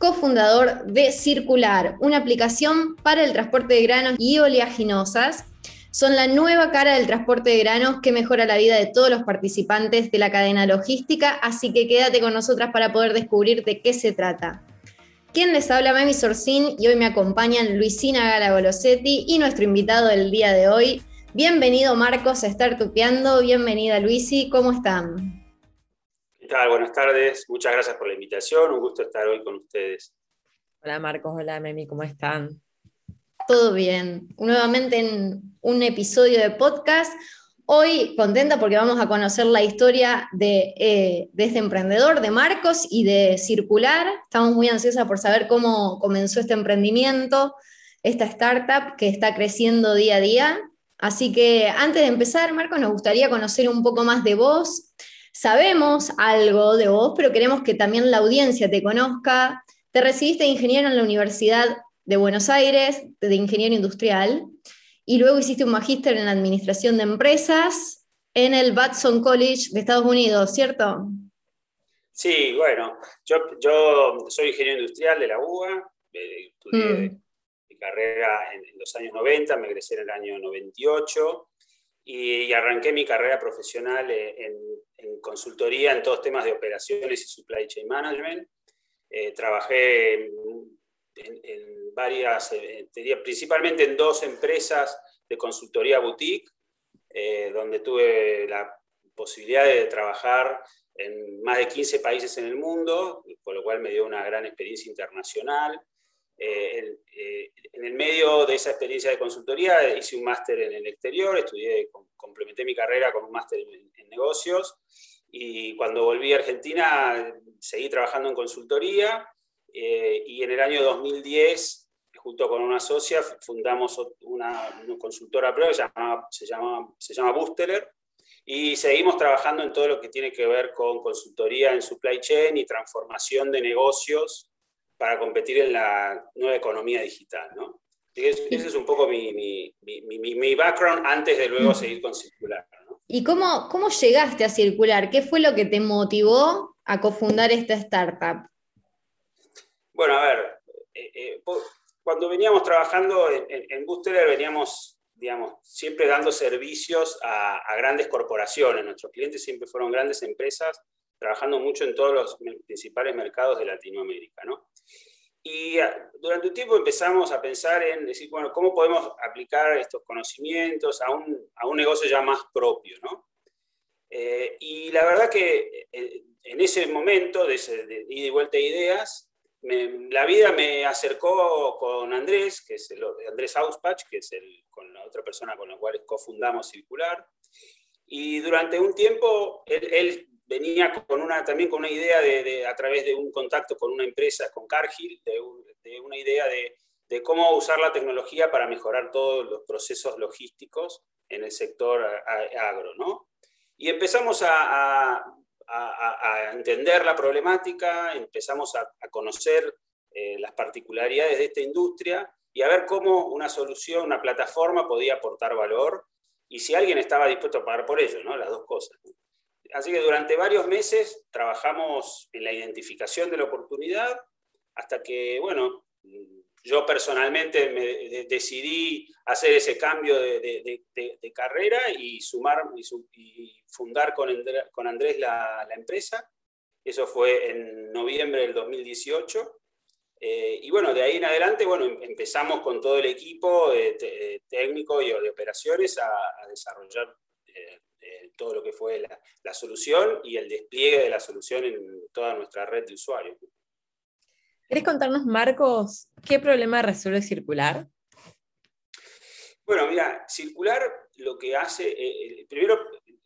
cofundador de Circular, una aplicación para el transporte de granos y oleaginosas. Son la nueva cara del transporte de granos que mejora la vida de todos los participantes de la cadena logística, así que quédate con nosotras para poder descubrir de qué se trata. Quien les habla, Mami Sorcín, y hoy me acompañan Luisina Gala Golosetti y nuestro invitado del día de hoy. Bienvenido Marcos a estar tupeando, bienvenida Luisi, ¿cómo están? Buenas tardes. Muchas gracias por la invitación. Un gusto estar hoy con ustedes. Hola Marcos, hola Memi, ¿cómo están? Todo bien. Nuevamente en un episodio de podcast. Hoy contenta porque vamos a conocer la historia de, eh, de, este emprendedor, de Marcos y de Circular. Estamos muy ansiosas por saber cómo comenzó este emprendimiento, esta startup que está creciendo día a día. Así que antes de empezar, Marcos, nos gustaría conocer un poco más de vos, Sabemos algo de vos, pero queremos que también la audiencia te conozca. Te recibiste de ingeniero en la Universidad de Buenos Aires, de ingeniero industrial, y luego hiciste un magíster en administración de empresas en el Batson College de Estados Unidos, ¿cierto? Sí, bueno, yo, soy ingeniero industrial de la UBA, eh, estudié mm. mi carrera en, en, los años 90, me egresé en el año 98 y, arranqué mi carrera profesional en, consultoría en todos temas de operaciones y supply chain management. Eh, trabajé en, varias, eh, principalmente en dos empresas de consultoría boutique, eh, donde tuve la posibilidad de trabajar en más de 15 países en el mundo, con lo cual me dio una gran experiencia internacional. Eh, eh, en el medio de esa experiencia de consultoría hice un máster en el exterior, estudié, complementé mi carrera con un máster en, negocios y cuando volví a Argentina seguí trabajando en consultoría eh, y en el año 2010, junto con una socia, fundamos una, consultora propia se llama, se llama Boosteler y seguimos trabajando en todo lo que tiene que ver con consultoría en supply chain y transformación de negocios para competir en la nueva economía digital, ¿no? Ese es un poco mi, mi, mi, mi background antes de luego seguir con Circular. ¿no? ¿Y cómo, cómo llegaste a Circular? ¿Qué fue lo que te motivó a cofundar esta startup? Bueno, a ver, eh, eh, cuando veníamos trabajando en, en Booster, veníamos digamos, siempre dando servicios a, a, grandes corporaciones. Nuestros clientes siempre fueron grandes empresas, trabajando mucho en todos los principales mercados de Latinoamérica. ¿no? Y ah, durante un tiempo empezamos a pensar en decir, bueno, ¿cómo podemos aplicar estos conocimientos a un, a un negocio ya más propio? ¿no? Eh, y la verdad que eh, en ese momento de, de ida y vuelta de ideas, la vida me acercó con Andrés, que es el, Andrés Auspach, que es el, con la otra persona con la cual cofundamos Circular. Y durante un tiempo él, él venía con una, también con una idea de, a través de un contacto con una empresa, con Cargill, de, una idea de, cómo usar la tecnología para mejorar todos los procesos logísticos en el sector agro. ¿no? Y empezamos a, entender la problemática, empezamos a, conocer eh, las particularidades de esta industria y a ver cómo una solución, una plataforma podía aportar valor y si alguien estaba dispuesto a pagar por ello, ¿no? las dos cosas. Así que durante varios meses trabajamos en la identificación de la oportunidad hasta que, bueno, yo personalmente me decidí hacer ese cambio de, carrera y sumar y, fundar con, Andrés la, empresa. Eso fue en noviembre del 2018. Eh, y bueno, de ahí en adelante, bueno, em, empezamos con todo el equipo técnico y de operaciones a, a desarrollar eh, todo lo que fue la, solución y el despliegue de la solución en toda nuestra red de usuarios. ¿Querés contarnos, Marcos, qué problema resuelve Circular? Bueno, mira, Circular lo que hace, eh, eh, primero,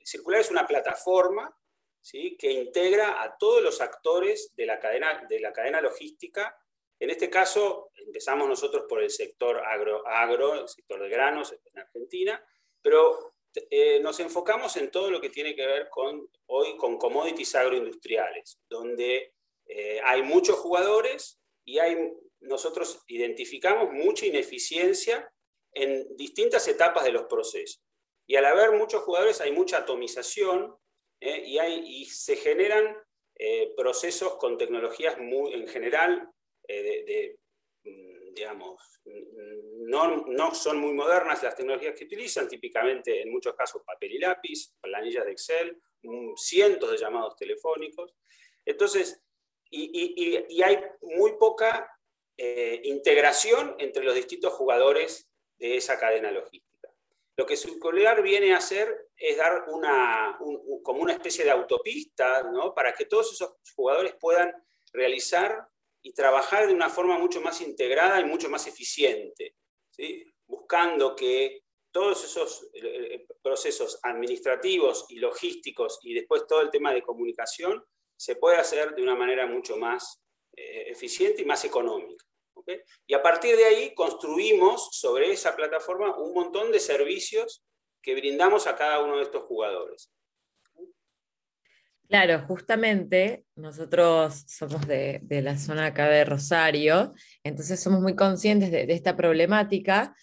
Circular es una plataforma ¿sí? que integra a todos los actores de la cadena, de la cadena logística En este caso, empezamos nosotros por el sector agro, agro el sector de granos en Argentina, pero eh, nos enfocamos en todo lo que tiene que ver con, hoy con commodities agroindustriales, donde eh, hay muchos jugadores y hay, nosotros identificamos mucha ineficiencia en distintas etapas de los procesos. Y al haber muchos jugadores hay mucha atomización ¿eh? y, hay, y, se generan procesos con tecnologías muy, en general de, mm, digamos, no, no, son muy modernas las tecnologías que utilizan, típicamente en muchos casos papel y lápiz, planillas de Excel, mm, cientos de llamados telefónicos. Entonces, y, hay muy poca eh, integración entre los distintos jugadores de esa cadena logística. Lo que Circular viene a hacer es dar una, como una especie de autopista ¿no? para que todos esos jugadores puedan realizar y trabajar de una forma mucho más integrada y mucho más eficiente, buscando que todos esos eh, eh, procesos administrativos y logísticos y después todo el tema de comunicación se pueda hacer de una manera mucho más eh, eficiente y más económica. Y a partir de ahí construimos sobre esa plataforma un montón de servicios que brindamos a cada uno de estos jugadores. Claro, justamente nosotros somos de, la zona acá de Rosario, entonces somos muy conscientes de, esta problemática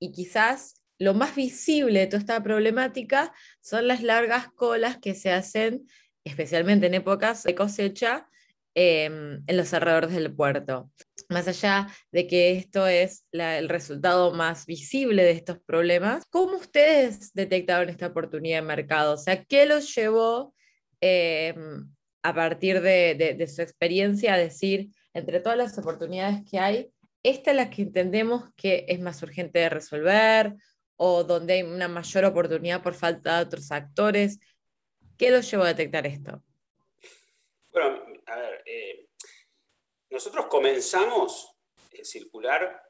y quizás lo más visible de toda esta problemática son las largas colas que se hacen, especialmente en épocas de cosecha, em, en los alrededores del puerto. Más allá de que esto es el resultado más visible de estos problemas, ¿cómo ustedes detectaron esta oportunidad de mercado? O sea, ¿qué los llevó Em, a partir de, su experiencia, decir, entre todas las oportunidades que hay, esta es la que entendemos que es más urgente de resolver o donde hay una mayor oportunidad por falta de otros actores. ¿Qué los llevó a detectar esto? Bueno, a ver, eh, nosotros comenzamos el circular,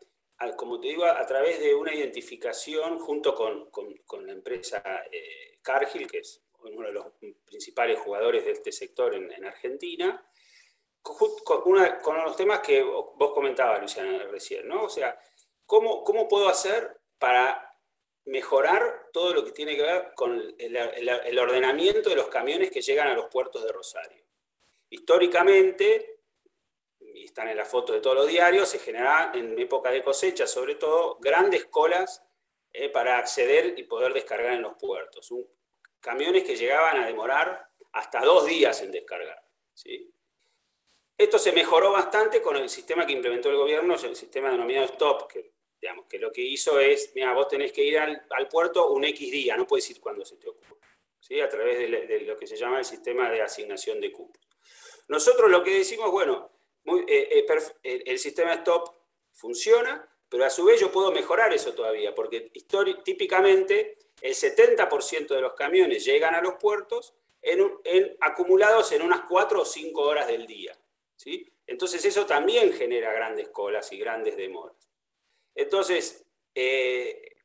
como te digo, a través de una identificación junto con, la empresa eh, Cargill, que es uno de los principales jugadores de este sector en, Argentina, con, los temas que vos comentabas, Luciana, recién, ¿no? O sea, ¿cómo, ¿cómo puedo hacer para mejorar todo lo que tiene que ver con el, ordenamiento de los camiones que llegan a los puertos de Rosario? Históricamente, y están en la foto de todos los diarios, se generan en época de cosecha, sobre todo, grandes colas eh, para acceder y poder descargar en los puertos camiones que llegaban a demorar hasta dos días en descargar. ¿sí? Esto se mejoró bastante con el sistema que implementó el gobierno, el sistema denominado STOP, que, digamos, que lo que hizo es, mira, vos tenés que ir al, puerto un X día, no puedes ir cuando se te ocurra, ¿sí? a través de, lo que se llama el sistema de asignación de cupos. Nosotros lo que decimos, bueno, eh, eh, el, sistema STOP funciona, pero a su vez yo puedo mejorar eso todavía, porque típicamente el 70% de los camiones llegan a los puertos en, acumulados en unas 4 o 5 horas del día. ¿sí? Entonces eso también genera grandes colas y grandes demoras. Entonces, eh,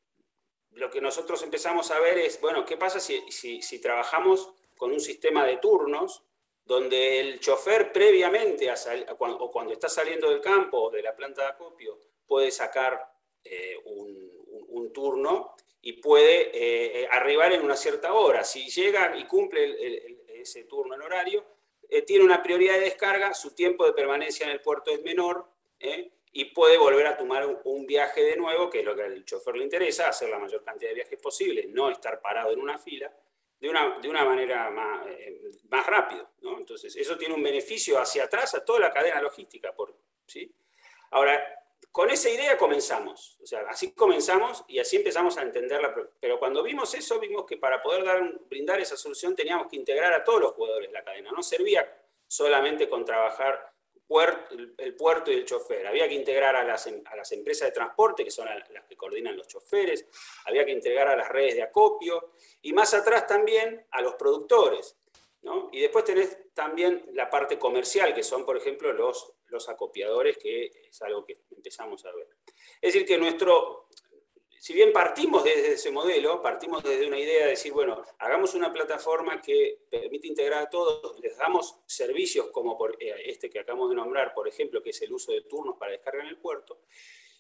lo que nosotros empezamos a ver es, bueno, ¿qué pasa si, trabajamos con un sistema de turnos donde el chofer previamente o cuando está saliendo del campo o de la planta de acopio puede sacar eh, un, turno y puede eh, eh, arribar en una cierta hora. Si llega y cumple ese turno en horario, eh, tiene una prioridad de descarga, su tiempo de permanencia en el puerto es menor y puede volver a tomar un, viaje de nuevo, que es lo que al chofer le interesa, hacer la mayor cantidad de viajes posible, no estar parado en una fila, de una, de una manera más, más rápido. Entonces, eso tiene un beneficio hacia atrás a toda la cadena logística. Por, ¿sí? Ahora, con esa idea comenzamos, o sea, así comenzamos y así empezamos a entenderla, pero cuando vimos eso, vimos que para poder dar, brindar esa solución teníamos que integrar a todos los jugadores de la cadena, no servía solamente con trabajar el puerto y el chofer, había que integrar a las, em, a las empresas de transporte, que son las que coordinan los choferes, había que integrar a las redes de acopio. Y más atrás también a los productores. ¿no? Y después tenés también la parte comercial, que son, por ejemplo, los los acopiadores, que es algo que empezamos a ver. Es decir, que nuestro, si bien partimos desde ese modelo, partimos desde una idea de decir, bueno, hagamos una plataforma que permite integrar a todos, les damos servicios como eh, este que acabamos de nombrar, por ejemplo, que es el uso de turnos para descarga en el puerto.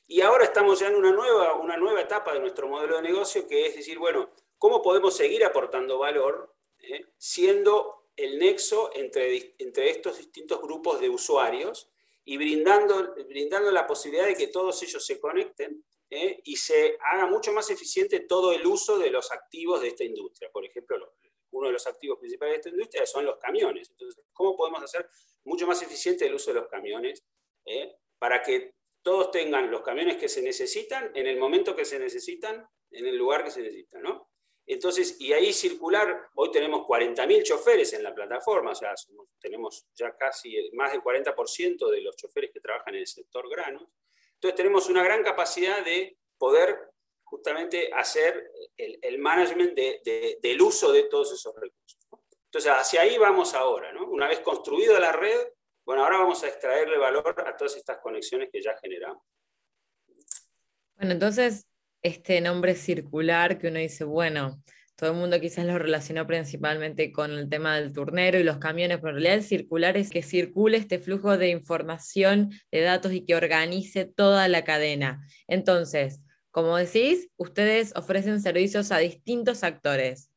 Y ahora estamos ya en una nueva, una nueva etapa de nuestro modelo de negocio, que es decir, bueno, ¿cómo podemos seguir aportando valor eh, siendo el nexo entre, entre estos distintos grupos de usuarios y brindando, brindando la posibilidad de que todos ellos se conecten ¿eh? y se haga mucho más eficiente todo el uso de los activos de esta industria. Por ejemplo, uno de los activos principales de esta industria son los camiones. Entonces, ¿cómo podemos hacer mucho más eficiente el uso de los camiones ¿eh? para que todos tengan los camiones que se necesitan en el momento que se necesitan, en el lugar que se necesitan, ¿no? Entonces, y ahí circular, hoy tenemos 40.000 choferes en la plataforma, o sea, tenemos ya casi más del 40% de los choferes que trabajan en el sector granos. Entonces tenemos una gran capacidad de poder justamente hacer el, management del uso de todos esos recursos. Entonces hacia ahí vamos ahora. ¿no? Una vez construida la red, bueno, ahora vamos a extraerle valor a todas estas conexiones que ya generamos. Bueno, entonces este nombre circular que uno dice, bueno, todo el mundo quizás lo relacionó principalmente con el tema del turnero y los camiones, pero en realidad el circular es que circule este flujo de información, de datos y que organice toda la cadena. Entonces, como decís, ustedes ofrecen servicios a distintos actores.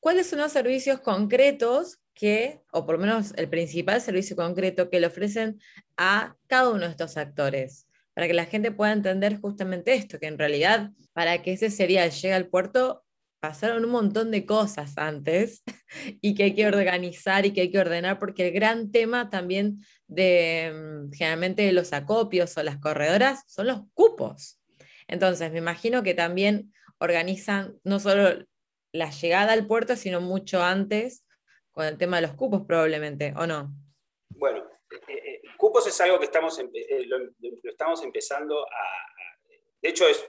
¿Cuáles son los servicios concretos que, o por lo menos el principal servicio concreto que le ofrecen a cada uno de estos actores? Para que la gente pueda entender justamente esto, que en realidad para que ese serial llegue al puerto pasaron un montón de cosas antes y que hay que organizar y que hay que ordenar, porque el gran tema también de mm, generalmente los acopios o las corredoras son los cupos. Entonces, me imagino que también organizan no solo la llegada al puerto, sino mucho antes con el tema de los cupos probablemente, ¿o no? Bueno, es algo que estamos, eh, lo, estamos empezando a... De hecho, es,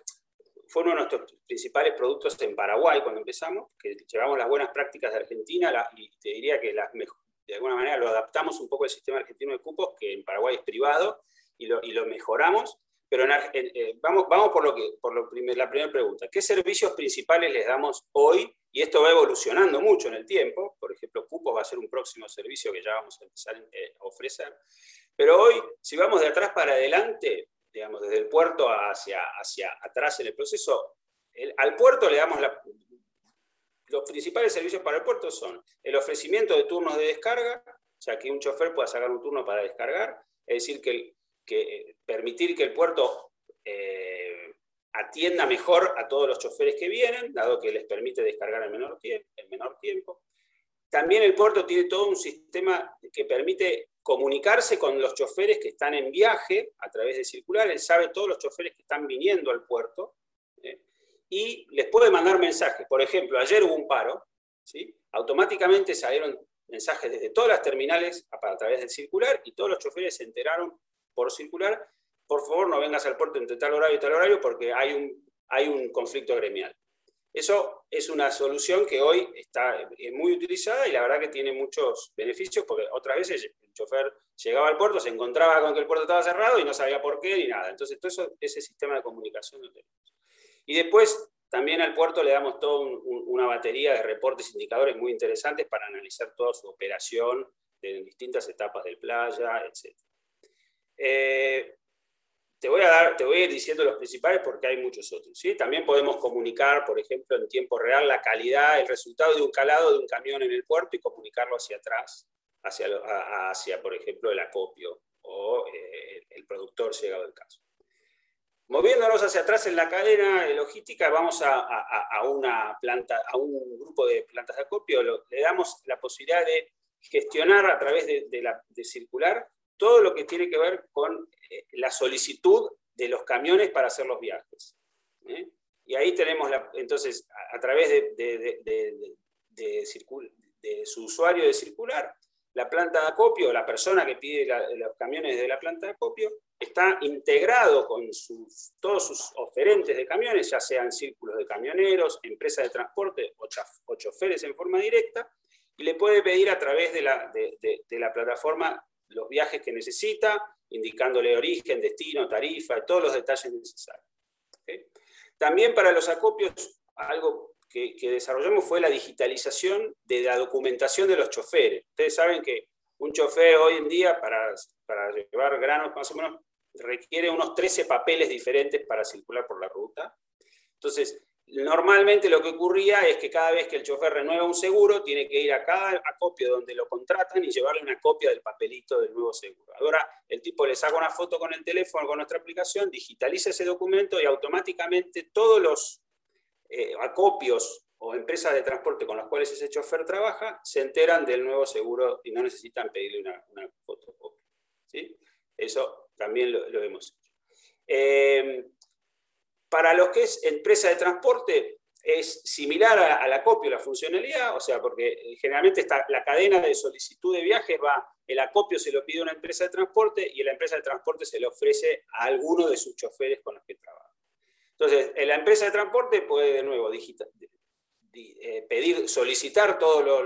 fue uno de nuestros principales productos en Paraguay cuando empezamos, que llevamos las buenas prácticas de Argentina y te diría que de alguna manera lo adaptamos un poco al sistema argentino de cupos, que en Paraguay es privado, y lo, y lo mejoramos. Pero eh, vamos, vamos por, lo que, por lo la primera pregunta. ¿Qué servicios principales les damos hoy? Y esto va evolucionando mucho en el tiempo. Por ejemplo, cupos va a ser un próximo servicio que ya vamos a empezar eh, a ofrecer. Pero hoy, si vamos de atrás para adelante, digamos, desde el puerto hacia, hacia atrás en el proceso, al puerto le damos los principales servicios para el puerto son el ofrecimiento de turnos de descarga, o sea, que un chofer pueda sacar un turno para descargar, es decir, que, que permitir que el puerto eh, atienda mejor a todos los choferes que vienen, dado que les permite descargar en menor, en menor tiempo. También el puerto tiene todo un sistema que permite comunicarse con los choferes que están en viaje a través de circular. Él sabe todos los choferes que están viniendo al puerto ¿eh? y les puede mandar mensajes. Por ejemplo, ayer hubo un paro, ¿sí? automáticamente salieron mensajes desde todas las terminales a, través del circular y todos los choferes se enteraron por circular, por favor no vengas al puerto entre tal horario y tal horario porque hay un, hay un conflicto gremial. Eso es una solución que hoy está muy utilizada y la verdad que tiene muchos beneficios porque otras veces el chofer llegaba al puerto, se encontraba con que el puerto estaba cerrado y no sabía por qué ni nada. Entonces, todo eso, ese sistema de comunicación lo tenemos. Y después también al puerto le damos toda una batería de reportes e indicadores muy interesantes para analizar toda su operación en distintas etapas del playa, etc. Te voy, a dar, te voy ir diciendo los principales porque hay muchos otros. ¿sí? También podemos comunicar, por ejemplo, en tiempo real la calidad, el resultado de un calado de un camión en el puerto y comunicarlo hacia atrás, hacia, hacia por ejemplo, el acopio o eh, el productor llegado del caso. Moviéndonos hacia atrás en la cadena logística, vamos a, una planta, a un grupo de plantas de acopio, le damos la posibilidad de gestionar a través de, de, la, de circular todo lo que tiene que ver con eh, la solicitud de los camiones para hacer los viajes. ¿eh? Y ahí tenemos, entonces, a, través de, su usuario de circular, la planta de acopio, la persona que pide los camiones de la planta de acopio, está integrado con sus, todos sus oferentes de camiones, ya sean círculos de camioneros, empresas de transporte o, o choferes en forma directa, y le puede pedir a través de la, de la plataforma los viajes que necesita, indicándole origen, destino, tarifa, todos los detalles necesarios. También para los acopios, algo que, desarrollamos fue la digitalización de la documentación de los choferes. Ustedes saben que un chofer hoy en día, para, para llevar granos más o menos, requiere unos 13 papeles diferentes para circular por la ruta. Entonces, Normalmente lo que ocurría es que cada vez que el chofer renueva un seguro, tiene que ir a cada acopio donde lo contratan y llevarle una copia del papelito del nuevo seguro. Ahora el tipo le saca una foto con el teléfono, con nuestra aplicación, digitaliza ese documento y automáticamente todos los eh, acopios o empresas de transporte con las cuales ese chofer trabaja se enteran del nuevo seguro y no necesitan pedirle una, fotocopia. ¿sí? Eso también lo, lo hemos hecho. Eh, para lo que es empresa de transporte, es similar a, la acopio, la funcionalidad, o sea, porque eh, generalmente está la cadena de solicitud de viajes va, el acopio se lo pide a una empresa de transporte y la empresa de transporte se lo ofrece a alguno de sus choferes con los que trabaja. Entonces, la empresa de transporte puede de nuevo eh, pedir, solicitar todos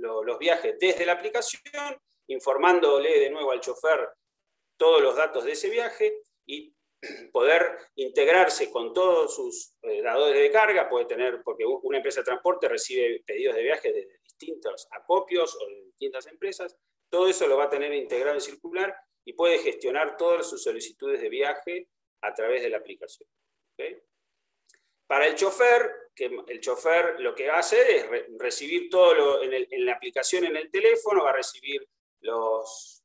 los viajes desde la aplicación, informándole de nuevo al chofer todos los datos de ese viaje y poder integrarse con todos sus eh, dadores de carga, puede tener, porque una empresa de transporte recibe pedidos de viaje de distintos acopios o de distintas empresas, todo eso lo va a tener integrado en circular y puede gestionar todas sus solicitudes de viaje a través de la aplicación. Para el chofer, que el chofer lo que hace es recibir todo en la aplicación en el teléfono, va a recibir los,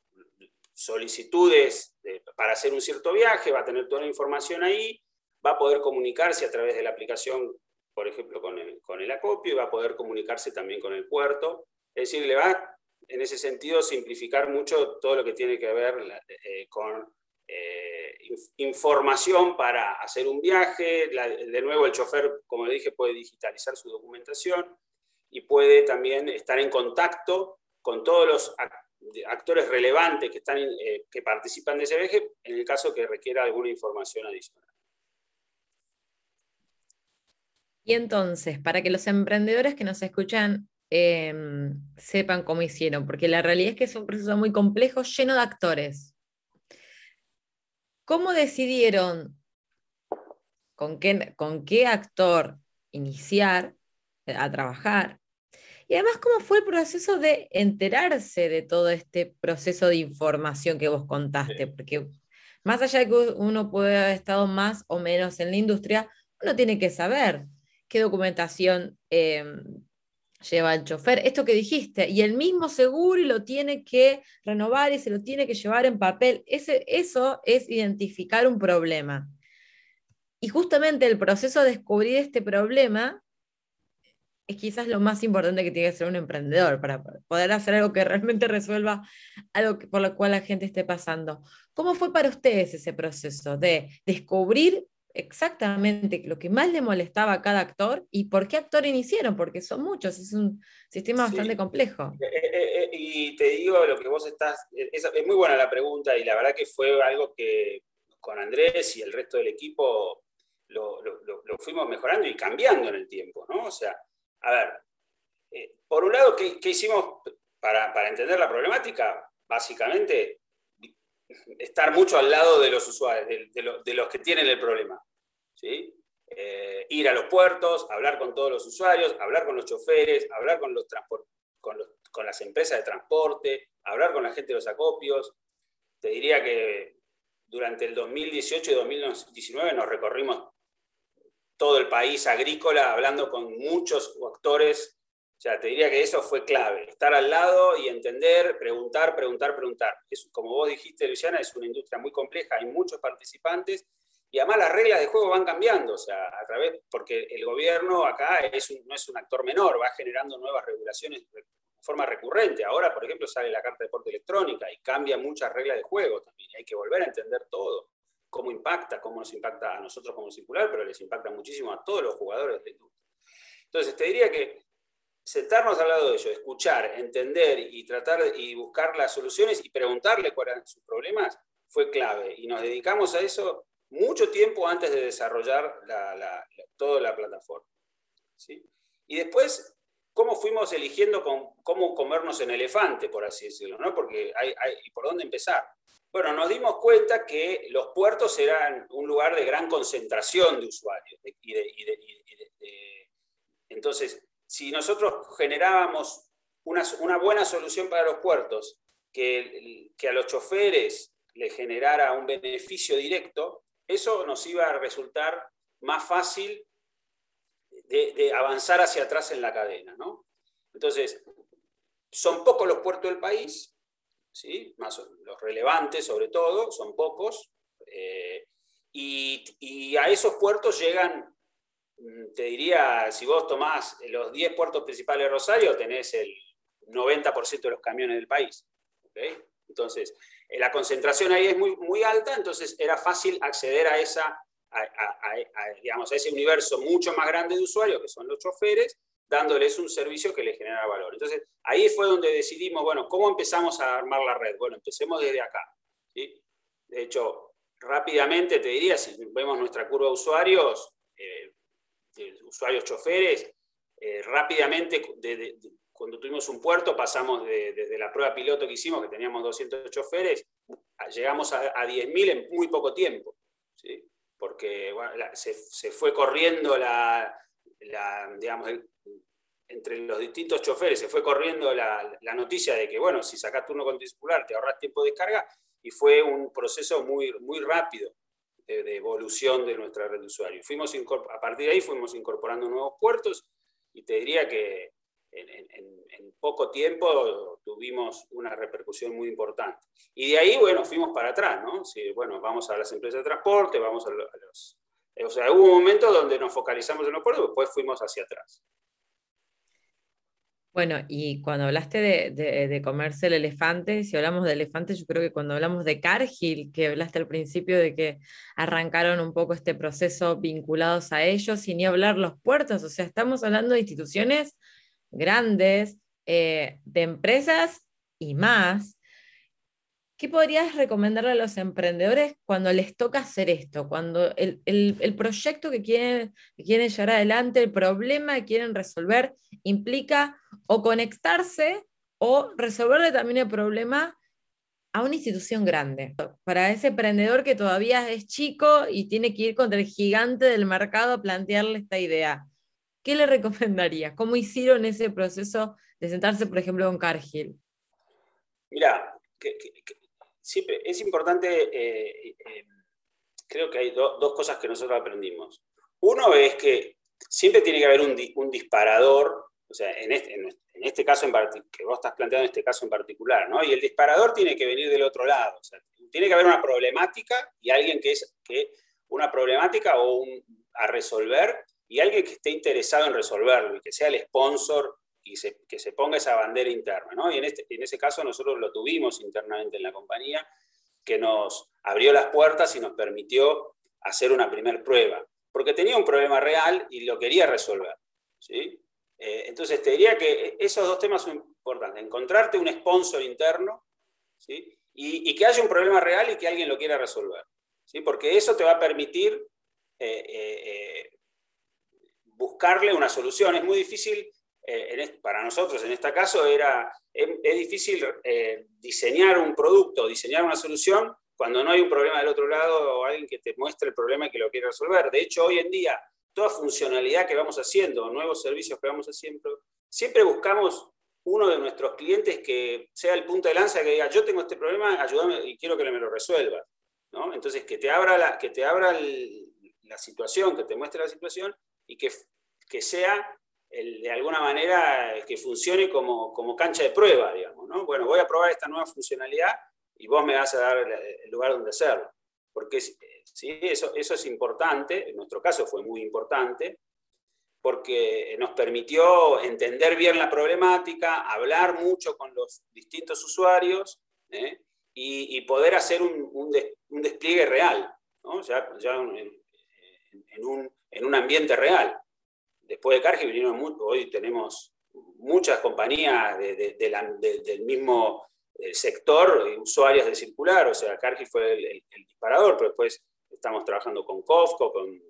solicitudes para hacer un cierto viaje, va a tener toda la información ahí, va a poder comunicarse a través de la aplicación, por ejemplo, con el, con el acopio, y va a poder comunicarse también con el puerto. Es decir, le va, en ese sentido, simplificar mucho todo lo que tiene que ver eh, con eh, información para hacer un viaje. de nuevo, el chofer, como dije, puede digitalizar su documentación y puede también estar en contacto con todos los actores relevantes que, están, eh, que participan de ese viaje en el caso que requiera alguna información adicional. Y entonces, para que los emprendedores que nos escuchan em, sepan cómo hicieron, porque la realidad es que es un proceso muy complejo, lleno de actores. ¿Cómo decidieron con qué, con qué actor iniciar a trabajar? Y además, ¿cómo fue el proceso de enterarse de todo este proceso de información que vos contaste? Porque más allá de que uno puede haber estado más o menos en la industria, uno tiene que saber qué documentación em, lleva el chofer. Esto que dijiste, y el mismo seguro lo tiene que renovar y se lo tiene que llevar en papel. Ese, eso es identificar un problema. Y justamente el proceso de descubrir este problema es quizás lo más importante que tiene que ser un emprendedor para poder hacer algo que realmente resuelva algo por lo cual la gente esté pasando. ¿Cómo fue para ustedes ese proceso de descubrir exactamente lo que más le molestaba a cada actor y por qué actor iniciaron? Porque son muchos, es un sistema bastante complejo. Eh, eh, eh, y te digo lo que vos estás, es, muy buena la pregunta y la verdad que fue algo que con Andrés y el resto del equipo lo, lo fuimos mejorando y cambiando en el tiempo, ¿no? O sea, a ver, eh, por un lado, ¿qué, hicimos para, entender la problemática? Básicamente, estar mucho al lado de los usuarios, de, los que tienen el problema. ¿sí? Eh, ir a los puertos, hablar con todos los usuarios, hablar con los choferes, hablar con, los con, con las empresas de transporte, hablar con la gente de los acopios. Te diría que durante el 2018 y 2019 nos recorrimos todo el país agrícola, hablando con muchos actores. O sea, te diría que eso fue clave, estar al lado y entender, preguntar, preguntar, preguntar. Es, como vos dijiste, Luciana, es una industria muy compleja, hay muchos participantes y además las reglas de juego van cambiando, o sea, a través, porque el gobierno acá es no es un actor menor, va generando nuevas regulaciones de forma recurrente. Ahora, por ejemplo, sale la Carta de Deporte Electrónica y cambia muchas reglas de juego también, hay que volver a entender todo cómo impacta, cómo nos impacta a nosotros como circular, pero les impacta muchísimo a todos los jugadores de industria. Entonces, te diría que sentarnos al lado de ellos, escuchar, entender y tratar y buscar las soluciones y preguntarle cuáles eran sus problemas fue clave. Y nos dedicamos a eso mucho tiempo antes de desarrollar toda la plataforma. Y después, cómo fuimos eligiendo cómo comernos en elefante, por así decirlo, ¿no? Porque ¿y por dónde empezar? bueno, nos dimos cuenta que los puertos eran un lugar de gran concentración de usuarios. entonces, si nosotros generábamos una, buena solución para los puertos, que, que a los choferes le generara un beneficio directo, eso nos iba a resultar más fácil de, avanzar hacia atrás en la cadena. ¿no? Entonces, son pocos los puertos del país, ¿sí? Más los relevantes sobre todo, son pocos, eh, y, a esos puertos llegan, mm, te diría, si vos tomás los 10 puertos principales de Rosario, tenés el 90% de los camiones del país. Entonces, eh, la concentración ahí es muy, muy alta, entonces era fácil acceder a, esa, a ese universo mucho más grande de usuarios, que son los choferes, dándoles un servicio que les genera valor. Entonces, ahí fue donde decidimos, bueno, ¿cómo empezamos a armar la red? Bueno, empecemos desde acá. ¿sí? De hecho, rápidamente te diría, si vemos nuestra curva de usuarios, eh, usuarios choferes, eh, rápidamente, cuando tuvimos un puerto, pasamos desde la prueba piloto que hicimos, que teníamos 200 choferes, llegamos a, a 10.000 en muy poco tiempo. ¿sí? Porque se, fue corriendo la, digamos, entre los distintos choferes se fue corriendo la, noticia de que, bueno, si sacas turno con discipular te ahorras tiempo de descarga y fue un proceso muy, muy rápido de, evolución de nuestra red de usuarios. Fuimos a partir de ahí fuimos incorporando nuevos puertos y te diría que en, poco tiempo tuvimos una repercusión muy importante. Y de ahí, bueno, fuimos para atrás, ¿no? Si, bueno, vamos a las empresas de transporte, vamos a, los... O sea, hubo un momento donde nos focalizamos en los puertos, después fuimos hacia atrás. Bueno, y cuando hablaste de, comerse el elefante, si hablamos de elefante, yo creo que cuando hablamos de Cargill, que hablaste al principio de que arrancaron un poco este proceso vinculados a ellos, y ni hablar los puertos, o sea, estamos hablando de instituciones grandes, eh, de empresas y más, ¿Qué podrías recomendarle a los emprendedores cuando les toca hacer esto? Cuando el, proyecto que quieren, quieren llevar adelante, el problema que quieren resolver, implica o conectarse o resolverle también el problema a una institución grande. Para ese emprendedor que todavía es chico y tiene que ir contra el gigante del mercado a plantearle esta idea, ¿qué le recomendarías? ¿Cómo hicieron ese proceso de sentarse, por ejemplo, con Cargill? Mira, siempre es importante, eh, eh, creo que hay dos cosas que nosotros aprendimos. Uno es que siempre tiene que haber un, disparador, o sea, en este, este caso que vos estás planteando en este caso en particular, ¿no? Y el disparador tiene que venir del otro lado, tiene que haber una problemática y alguien que es que una problemática o a resolver y alguien que esté interesado en resolverlo y que sea el sponsor y que se ponga esa bandera interna. ¿no? Y en, este, en ese caso nosotros lo tuvimos internamente en la compañía, que nos abrió las puertas y nos permitió hacer una primera prueba, porque tenía un problema real y lo quería resolver. ¿sí? Eh, entonces te diría que esos dos temas son importantes, encontrarte un sponsor interno ¿sí? y, que haya un problema real y que alguien lo quiera resolver, ¿sí? porque eso te va a permitir eh, eh, buscarle una solución. Es muy difícil eh, para nosotros en este caso era, es, difícil eh, diseñar un producto, diseñar una solución cuando no hay un problema del otro lado o alguien que te muestre el problema y que lo quiere resolver. De hecho, hoy en día, toda funcionalidad que vamos haciendo, nuevos servicios que vamos haciendo, siempre buscamos uno de nuestros clientes que sea el punto de lanza que diga, yo tengo este problema, ayúdame y quiero que me lo resuelva. ¿no? Entonces, que te abra, la, que te abra la situación, que te muestre la situación y que, que sea de alguna manera que funcione como, como, cancha de prueba, digamos. ¿no? Bueno, voy a probar esta nueva funcionalidad y vos me vas a dar el lugar donde hacerlo. Porque ¿sí? eso, eso es importante, en nuestro caso fue muy importante, porque nos permitió entender bien la problemática, hablar mucho con los distintos usuarios ¿eh? y, poder hacer un, un, despliegue real, ¿no? ya, ya un, en un ambiente real. Después de Cargill vinieron, hoy tenemos muchas compañías del mismo eh, sector, usuarias de circular, o sea, Cargill fue el, disparador, pero después estamos trabajando con Cofco, con,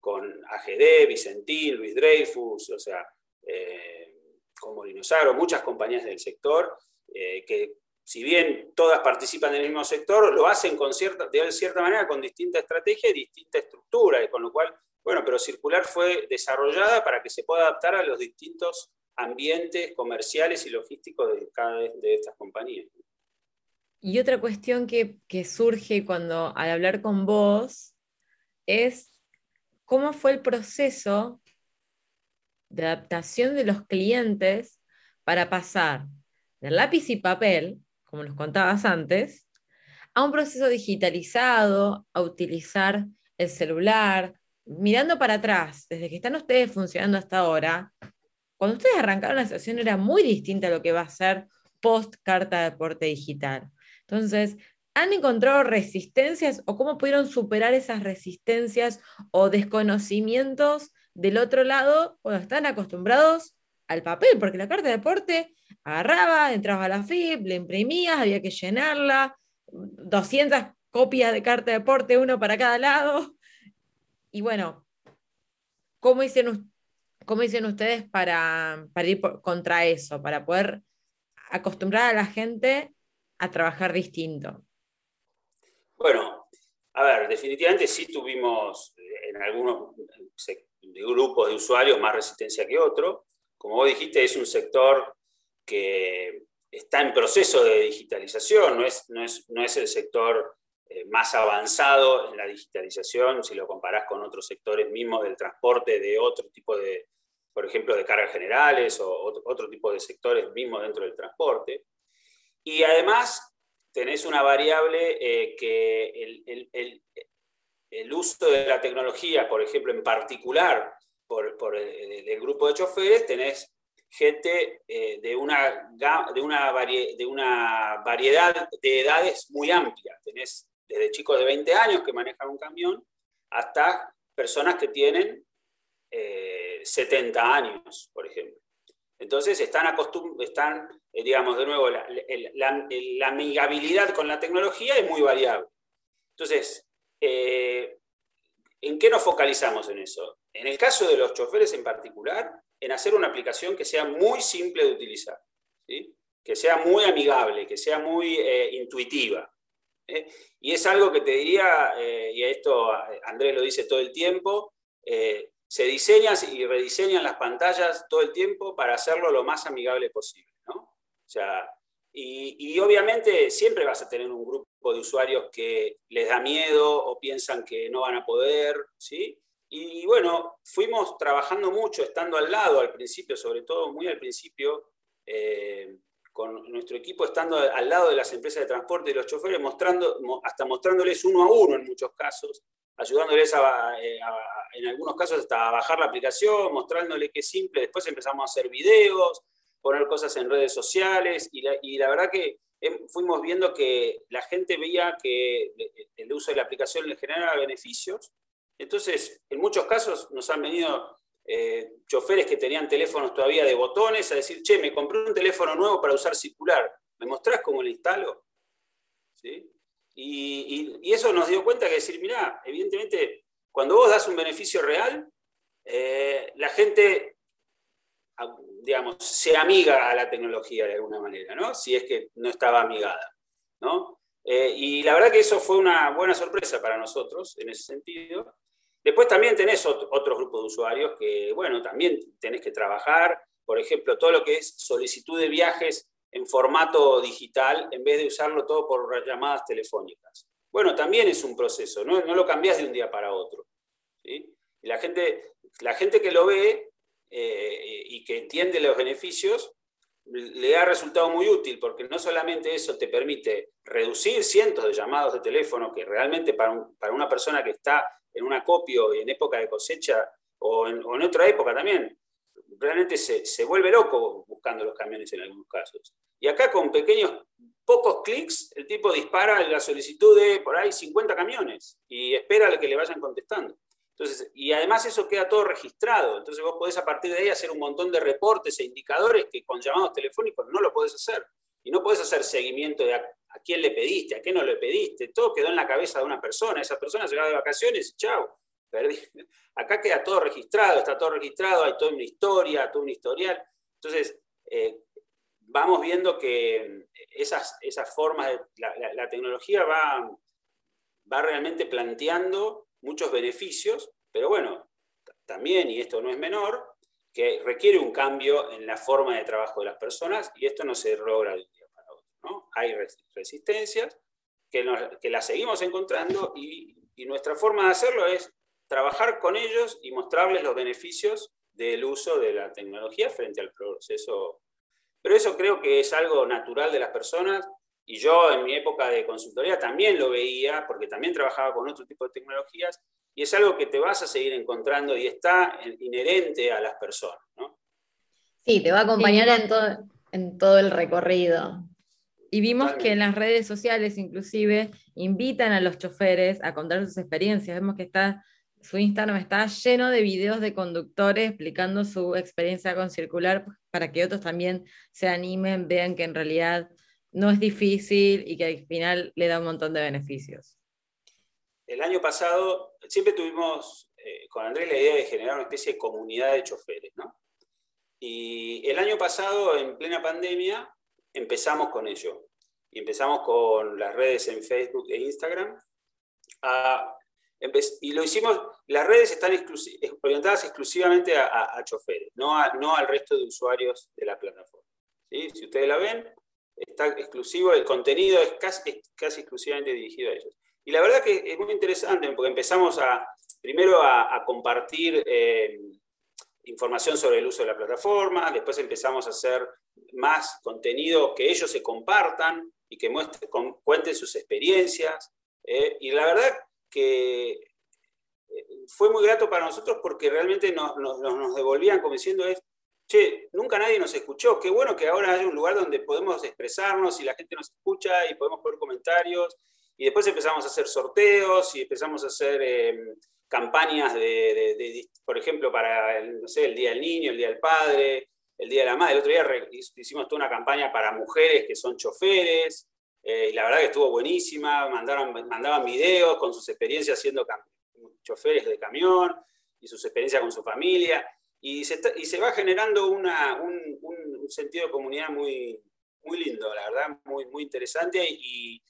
con AGD, Vicentín, Luis Dreyfus, o sea, eh, como Dinosaurio, muchas compañías del sector eh, que si bien todas participan del mismo sector, lo hacen de cierta manera con distinta estrategia y distinta estructura, y con lo cual, bueno, pero Circular fue desarrollada para que se pueda adaptar a los distintos ambientes comerciales y logísticos de cada de estas compañías. Y otra cuestión que, que surge cuando al hablar con vos es cómo fue el proceso de adaptación de los clientes para pasar del lápiz y papel como nos contabas antes, a un proceso digitalizado, a utilizar el celular, mirando para atrás, desde que están ustedes funcionando hasta ahora, cuando ustedes arrancaron la estación era muy distinta a lo que va a ser post carta de deporte digital. Entonces, ¿han encontrado resistencias o cómo pudieron superar esas resistencias o desconocimientos del otro lado cuando están acostumbrados al papel? Porque la carta de deporte agarraba, entraba a la FIP, le imprimías, había que llenarla, 200 copias de carta de deporte, uno para cada lado. Y bueno, ¿cómo hicieron, cómo hicieron ustedes para, para ir contra eso, para poder acostumbrar a la gente a trabajar distinto? Bueno, a ver, definitivamente sí tuvimos en algunos grupos de usuarios más resistencia que otro. Como vos dijiste, es un sector que está en proceso de digitalización, no es, no es, el sector eh, más avanzado en la digitalización si lo comparás con otros sectores mismos del transporte, de otro tipo de, por ejemplo, de cargas generales o otro, tipo de sectores mismos dentro del transporte. Y además tenés una variable eh, que el, el, uso de la tecnología, por ejemplo, en particular por, por el, el, grupo de choferes, tenés gente eh, de, una, de, una de una variedad de edades muy amplia. Tenés desde chicos de 20 años que manejan un camión hasta personas que tienen 70 eh, años, por ejemplo. Entonces están, están eh, digamos, de nuevo, la, la, amigabilidad con la tecnología es muy variable. Entonces, ¿en qué nos focalizamos en eso? En el caso de los choferes en particular, en hacer una aplicación que sea muy simple de utilizar, que sea muy amigable, que sea muy eh, intuitiva. ¿eh? Y es algo que te diría, eh, y esto Andrés lo dice todo el tiempo, se diseñan y rediseñan las pantallas todo el tiempo para hacerlo lo más amigable posible. y, y, obviamente siempre vas a tener un grupo de usuarios que les da miedo o piensan que no van a poder, ¿sí? Y bueno, fuimos trabajando mucho, estando al lado al principio, sobre todo muy al principio, eh, con nuestro equipo estando al lado de las empresas de transporte y los choferes, mostrando, hasta mostrándoles uno a uno en muchos casos, ayudándoles eh, en algunos casos hasta a bajar la aplicación, mostrándoles que es simple. Después empezamos a hacer videos, poner cosas en redes sociales y la, verdad que fuimos viendo que la gente veía que el uso de la aplicación le generaba beneficios entonces, en muchos casos nos han venido eh, choferes que tenían teléfonos todavía de botones a decir, che, me compré un teléfono nuevo para usar circular, ¿me mostrás cómo lo instalo? Y, eso nos dio cuenta que decir, mirá, evidentemente, cuando vos das un beneficio real, eh, la gente, digamos, se amiga a la tecnología de alguna manera, ¿no? Si es que no estaba amigada, ¿no? Eh, y la verdad que eso fue una buena sorpresa para nosotros en ese sentido. Después también tenés otros grupos de usuarios que, bueno, también tenés que trabajar. Por ejemplo, todo lo que es solicitud de viajes en formato digital en vez de usarlo todo por llamadas telefónicas. Bueno, también es un proceso, no, lo cambias de un día para otro. la, gente, la gente que lo ve eh, y que entiende los beneficios le ha resultado muy útil porque no solamente eso te permite reducir cientos de llamados de teléfono que realmente para, para una persona que está en un acopio y en época de cosecha o en, otra época también, realmente se, vuelve loco buscando los camiones en algunos casos. Y acá con pequeños, pocos clics, el tipo dispara la solicitud de por ahí 50 camiones y espera a que le vayan contestando. Entonces, y además eso queda todo registrado. Entonces vos podés a partir de ahí hacer un montón de reportes e indicadores que con llamados telefónicos no lo podés hacer. Y no podés hacer seguimiento de a quién le pediste, a qué no le pediste, todo quedó en la cabeza de una persona, esa persona llegaba de vacaciones y chao. Acá queda todo registrado, está todo registrado, hay toda una historia, todo un historial. Entonces, eh, vamos viendo que esas, esas formas, de, la, tecnología va, va realmente planteando muchos beneficios, pero bueno, también, y esto no es menor, que requiere un cambio en la forma de trabajo de las personas y esto no se logra. ¿No? Hay resistencias que, que las seguimos encontrando y, y nuestra forma de hacerlo es trabajar con ellos y mostrarles los beneficios del uso de la tecnología frente al proceso. Pero eso creo que es algo natural de las personas y yo en mi época de consultoría también lo veía porque también trabajaba con otro tipo de tecnologías y es algo que te vas a seguir encontrando y está inherente a las personas. ¿no? Sí, te va a acompañar en, todo, en todo el recorrido. Y vimos que en las redes sociales inclusive invitan a los choferes a contar sus experiencias. Vemos que está su Instagram está lleno de videos de conductores explicando su experiencia con circular para que otros también se animen, vean que en realidad no es difícil y que al final le da un montón de beneficios. El año pasado siempre tuvimos eh, con Andrés la idea de generar una especie de comunidad de choferes, ¿no? Y el año pasado, en plena pandemia, empezamos con ello. Empezamos con las redes en Facebook e Instagram a y lo hicimos, las redes están orientadas exclusivamente a, choferes, no, no, al resto de usuarios de la plataforma. Si ustedes la ven, está exclusivo, el contenido es casi, casi exclusivamente dirigido a ellos. Y la verdad que es muy interesante porque empezamos a, primero a, compartir eh, información sobre el uso de la plataforma, después empezamos a hacer más contenido que ellos se compartan y que muestren, cuenten sus experiencias. Eh, y la verdad que eh, fue muy grato para nosotros porque realmente nos, nos, devolvían como diciendo es, che, nunca nadie nos escuchó, qué bueno que ahora hay un lugar donde podemos expresarnos y la gente nos escucha y podemos poner comentarios. Y después empezamos a hacer sorteos y empezamos a hacer em, campañas de, por ejemplo, para no sé, el Día del Niño, el Día del Padre, el Día de la Madre. El otro día hicimos toda una campaña para mujeres que son choferes. Eh, y la verdad que estuvo buenísima, mandaron, mandaban videos con sus experiencias siendo choferes de camión y sus experiencias con su familia, y se, y se va generando una, un, un, sentido de comunidad muy, muy lindo, la verdad, muy, muy interesante, y,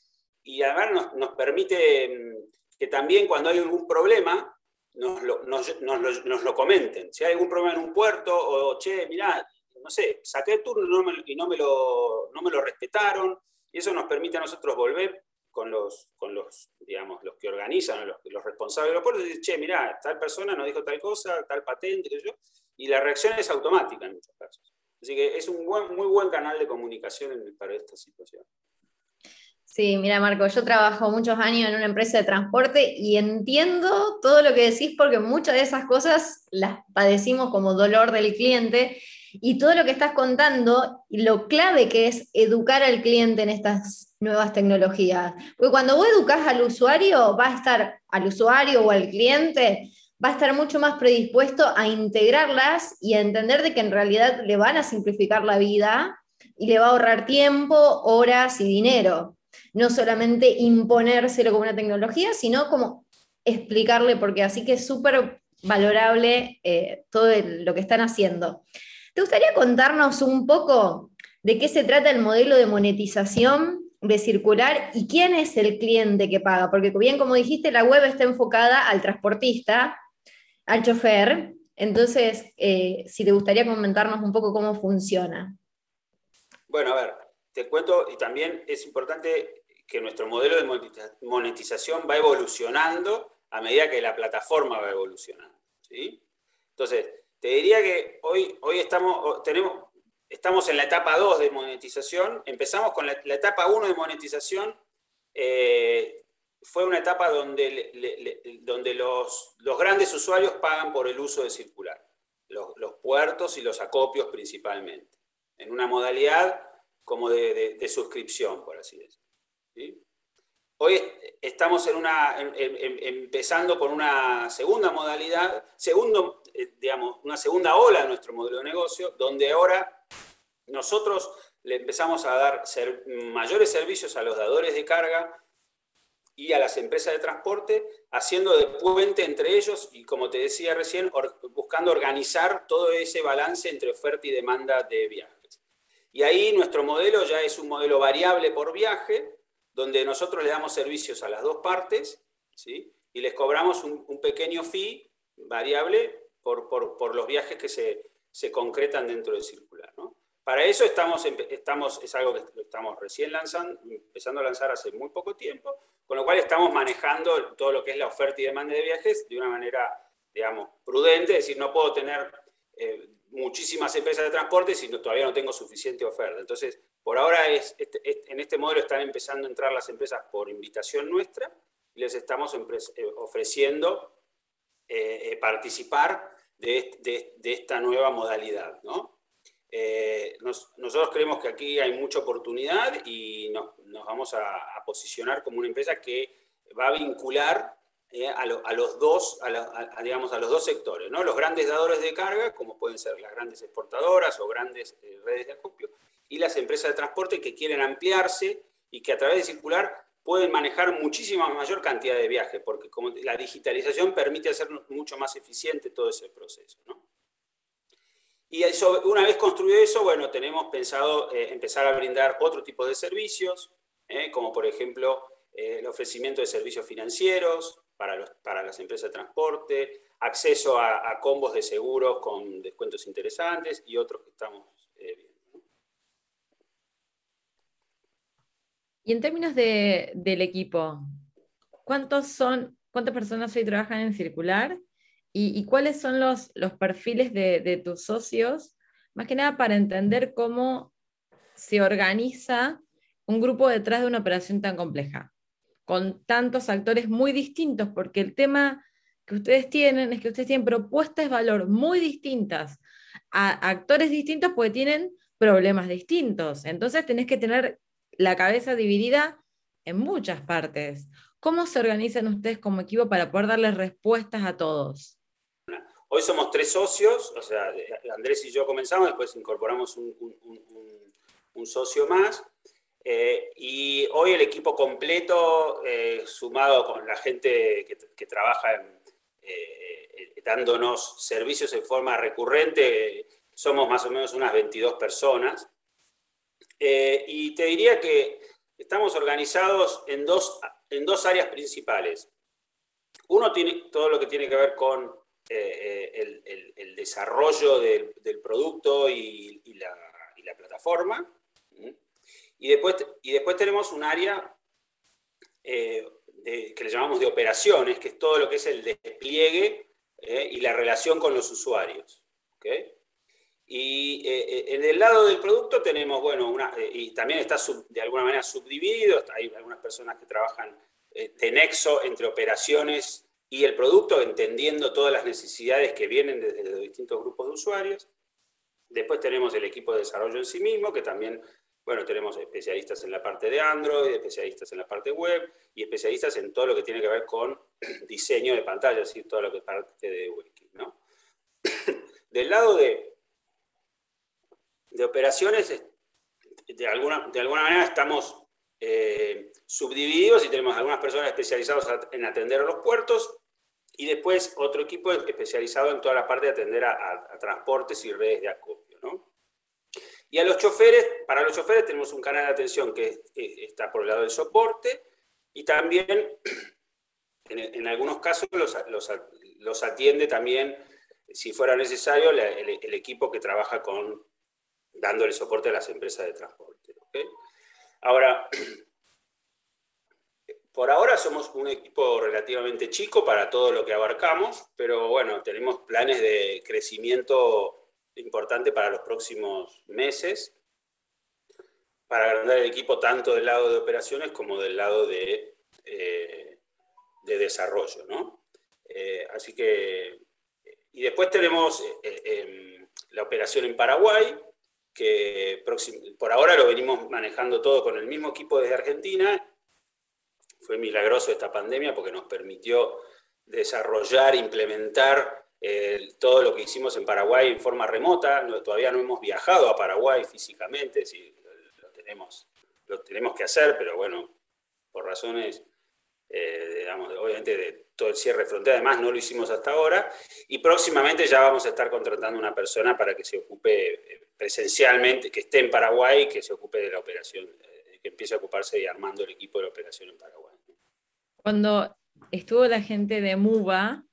y además nos, nos, permite mm, que también cuando hay algún problema, nos lo, nos, nos, nos lo comenten. Si hay algún problema en un puerto, o che, mirá, no sé, saqué el turno y no me, lo, no me lo respetaron, y eso nos permite a nosotros volver con los, con los digamos, los que organizan, los, los responsables de los puertos, y decir, che, mirá, tal persona nos dijo tal cosa, tal patente, qué yo, y la reacción es automática en muchos casos. Así que es un buen, muy buen canal de comunicación para esta situación. Sí, mira Marco, yo trabajo muchos años en una empresa de transporte y entiendo todo lo que decís porque muchas de esas cosas las padecimos como dolor del cliente y todo lo que estás contando, lo clave que es educar al cliente en estas nuevas tecnologías. Porque cuando vos educas al usuario, va a estar, al usuario o al cliente, va a estar mucho más predispuesto a integrarlas y a entender de que en realidad le van a simplificar la vida y le va a ahorrar tiempo, horas y dinero. No solamente imponérselo como una tecnología, sino como explicarle, porque así que es súper valorable eh, todo lo que están haciendo. ¿Te gustaría contarnos un poco de qué se trata el modelo de monetización de circular y quién es el cliente que paga? Porque bien como dijiste, la web está enfocada al transportista, al chofer. Entonces, eh, si te gustaría comentarnos un poco cómo funciona. Bueno, a ver, te cuento y también es importante que nuestro modelo de monetización va evolucionando a medida que la plataforma va evolucionando. ¿sí? Entonces, te diría que hoy, hoy estamos, tenemos, estamos en la etapa 2 de monetización. Empezamos con la, etapa 1 de monetización. Eh, fue una etapa donde, donde los, los, grandes usuarios pagan por el uso de circular, los, puertos y los acopios principalmente, en una modalidad como de, suscripción, por así decirlo. Hoy estamos empezando con una segunda modalidad, segundo, eh, digamos, una segunda ola de nuestro modelo de negocio, donde ahora nosotros le empezamos a dar mayores servicios a los dadores de carga y a las empresas de transporte, haciendo de puente entre ellos y, como te decía recién, buscando organizar todo ese balance entre oferta y demanda de viajes. Y ahí nuestro modelo ya es un modelo variable por viaje, donde nosotros le damos servicios a las dos partes, ¿sí? y les cobramos un, pequeño fee variable por, por, los viajes que se, se, concretan dentro del circular. ¿no? Para eso estamos, estamos, es algo que estamos recién lanzando, empezando a lanzar hace muy poco tiempo, con lo cual estamos manejando todo lo que es la oferta y demanda de viajes de una manera, digamos, prudente, es decir, no puedo tener eh, muchísimas empresas de transporte si todavía no tengo suficiente oferta. Entonces, por ahora es, este, en este modelo están empezando a entrar las empresas por invitación nuestra y les estamos eh, ofreciendo eh, eh, participar de, esta nueva modalidad. nosotros creemos que aquí hay mucha oportunidad y nos vamos a, posicionar como una empresa que va a vincular a, los dos, digamos, a los dos sectores, ¿no? los grandes dadores de carga, como pueden ser las grandes exportadoras o grandes redes de acopio, y las empresas de transporte que quieren ampliarse y que a través de circular pueden manejar muchísima mayor cantidad de viajes, porque como la digitalización permite hacer mucho más eficiente todo ese proceso. Y eso, una vez construido eso, bueno, tenemos pensado eh, empezar a brindar otro tipo de servicios, eh, como por ejemplo eh, el ofrecimiento de servicios financieros para, para las empresas de transporte, acceso a, combos de seguros con descuentos interesantes y otros que estamos viendo. Y en términos del equipo, ¿cuántos son, ¿cuántas personas hoy trabajan en Circular? ¿Y, cuáles son los, los perfiles de, tus socios? Más que nada para entender cómo se organiza un grupo detrás de una operación tan compleja, con tantos actores muy distintos, porque el tema que ustedes tienen es que ustedes tienen propuestas de valor muy distintas a actores distintos porque tienen problemas distintos. Entonces tenés que tener la cabeza dividida en muchas partes. ¿Cómo se organizan ustedes como equipo para poder darles respuestas a todos? Hoy somos tres socios, o sea, Andrés y yo comenzamos, después incorporamos un, socio más. Eh, y hoy el equipo completo, eh, sumado con la gente que, trabaja eh, dándonos servicios en forma recurrente, somos más o menos unas 22 personas. Y te diría que estamos organizados en dos, en dos áreas principales. Uno tiene todo lo que tiene que ver con el, desarrollo del, producto y, la, plataforma. Y después, y después tenemos un área que le llamamos de operaciones, que es todo lo que es el despliegue y la relación con los usuarios. Y eh, eh, en el lado del producto tenemos, bueno, una, eh, y también está de alguna manera subdividido, hay algunas personas que trabajan de nexo entre operaciones y el producto, entendiendo todas las necesidades que vienen desde los distintos grupos de usuarios. Después tenemos el equipo de desarrollo en sí mismo, que también, bueno, tenemos especialistas en la parte de Android, especialistas en la parte web y especialistas en todo lo que tiene que ver con diseño de pantalla, es decir, todo lo que parte de ¿no? Del lado de de operaciones, de alguna, de alguna manera estamos eh, subdivididos y tenemos algunas personas especializadas en atender a los puertos y después otro equipo especializado en toda la parte de atender a, transportes y redes de acopio. Y a los choferes, para los choferes tenemos un canal de atención que está por el lado del soporte y también en, algunos casos los, los, atiende también, si fuera necesario, el equipo que trabaja con dándole soporte a las empresas de transporte. Ahora, por ahora somos un equipo relativamente chico para todo lo que abarcamos, pero bueno, tenemos planes de crecimiento importante para los próximos meses, para agrandar el equipo tanto del lado de operaciones como del lado de, eh, de desarrollo. ¿no? Eh, así que, y después tenemos eh, em, la operación en Paraguay, que por ahora lo venimos manejando todo con el mismo equipo desde Argentina. Fue milagroso esta pandemia porque nos permitió desarrollar, implementar eh, todo lo que hicimos en Paraguay en forma remota. todavía no hemos viajado a Paraguay físicamente, si lo, tenemos, lo tenemos que hacer, pero bueno, por razones, eh, digamos, obviamente de todo el cierre de frontera, además no lo hicimos hasta ahora. Y próximamente ya vamos a estar contratando una persona para que se ocupe eh, presencialmente, que esté en Paraguay, que se ocupe de la operación, que empiece a ocuparse y armando el equipo de la operación en Paraguay. Cuando estuvo la gente de MUBA,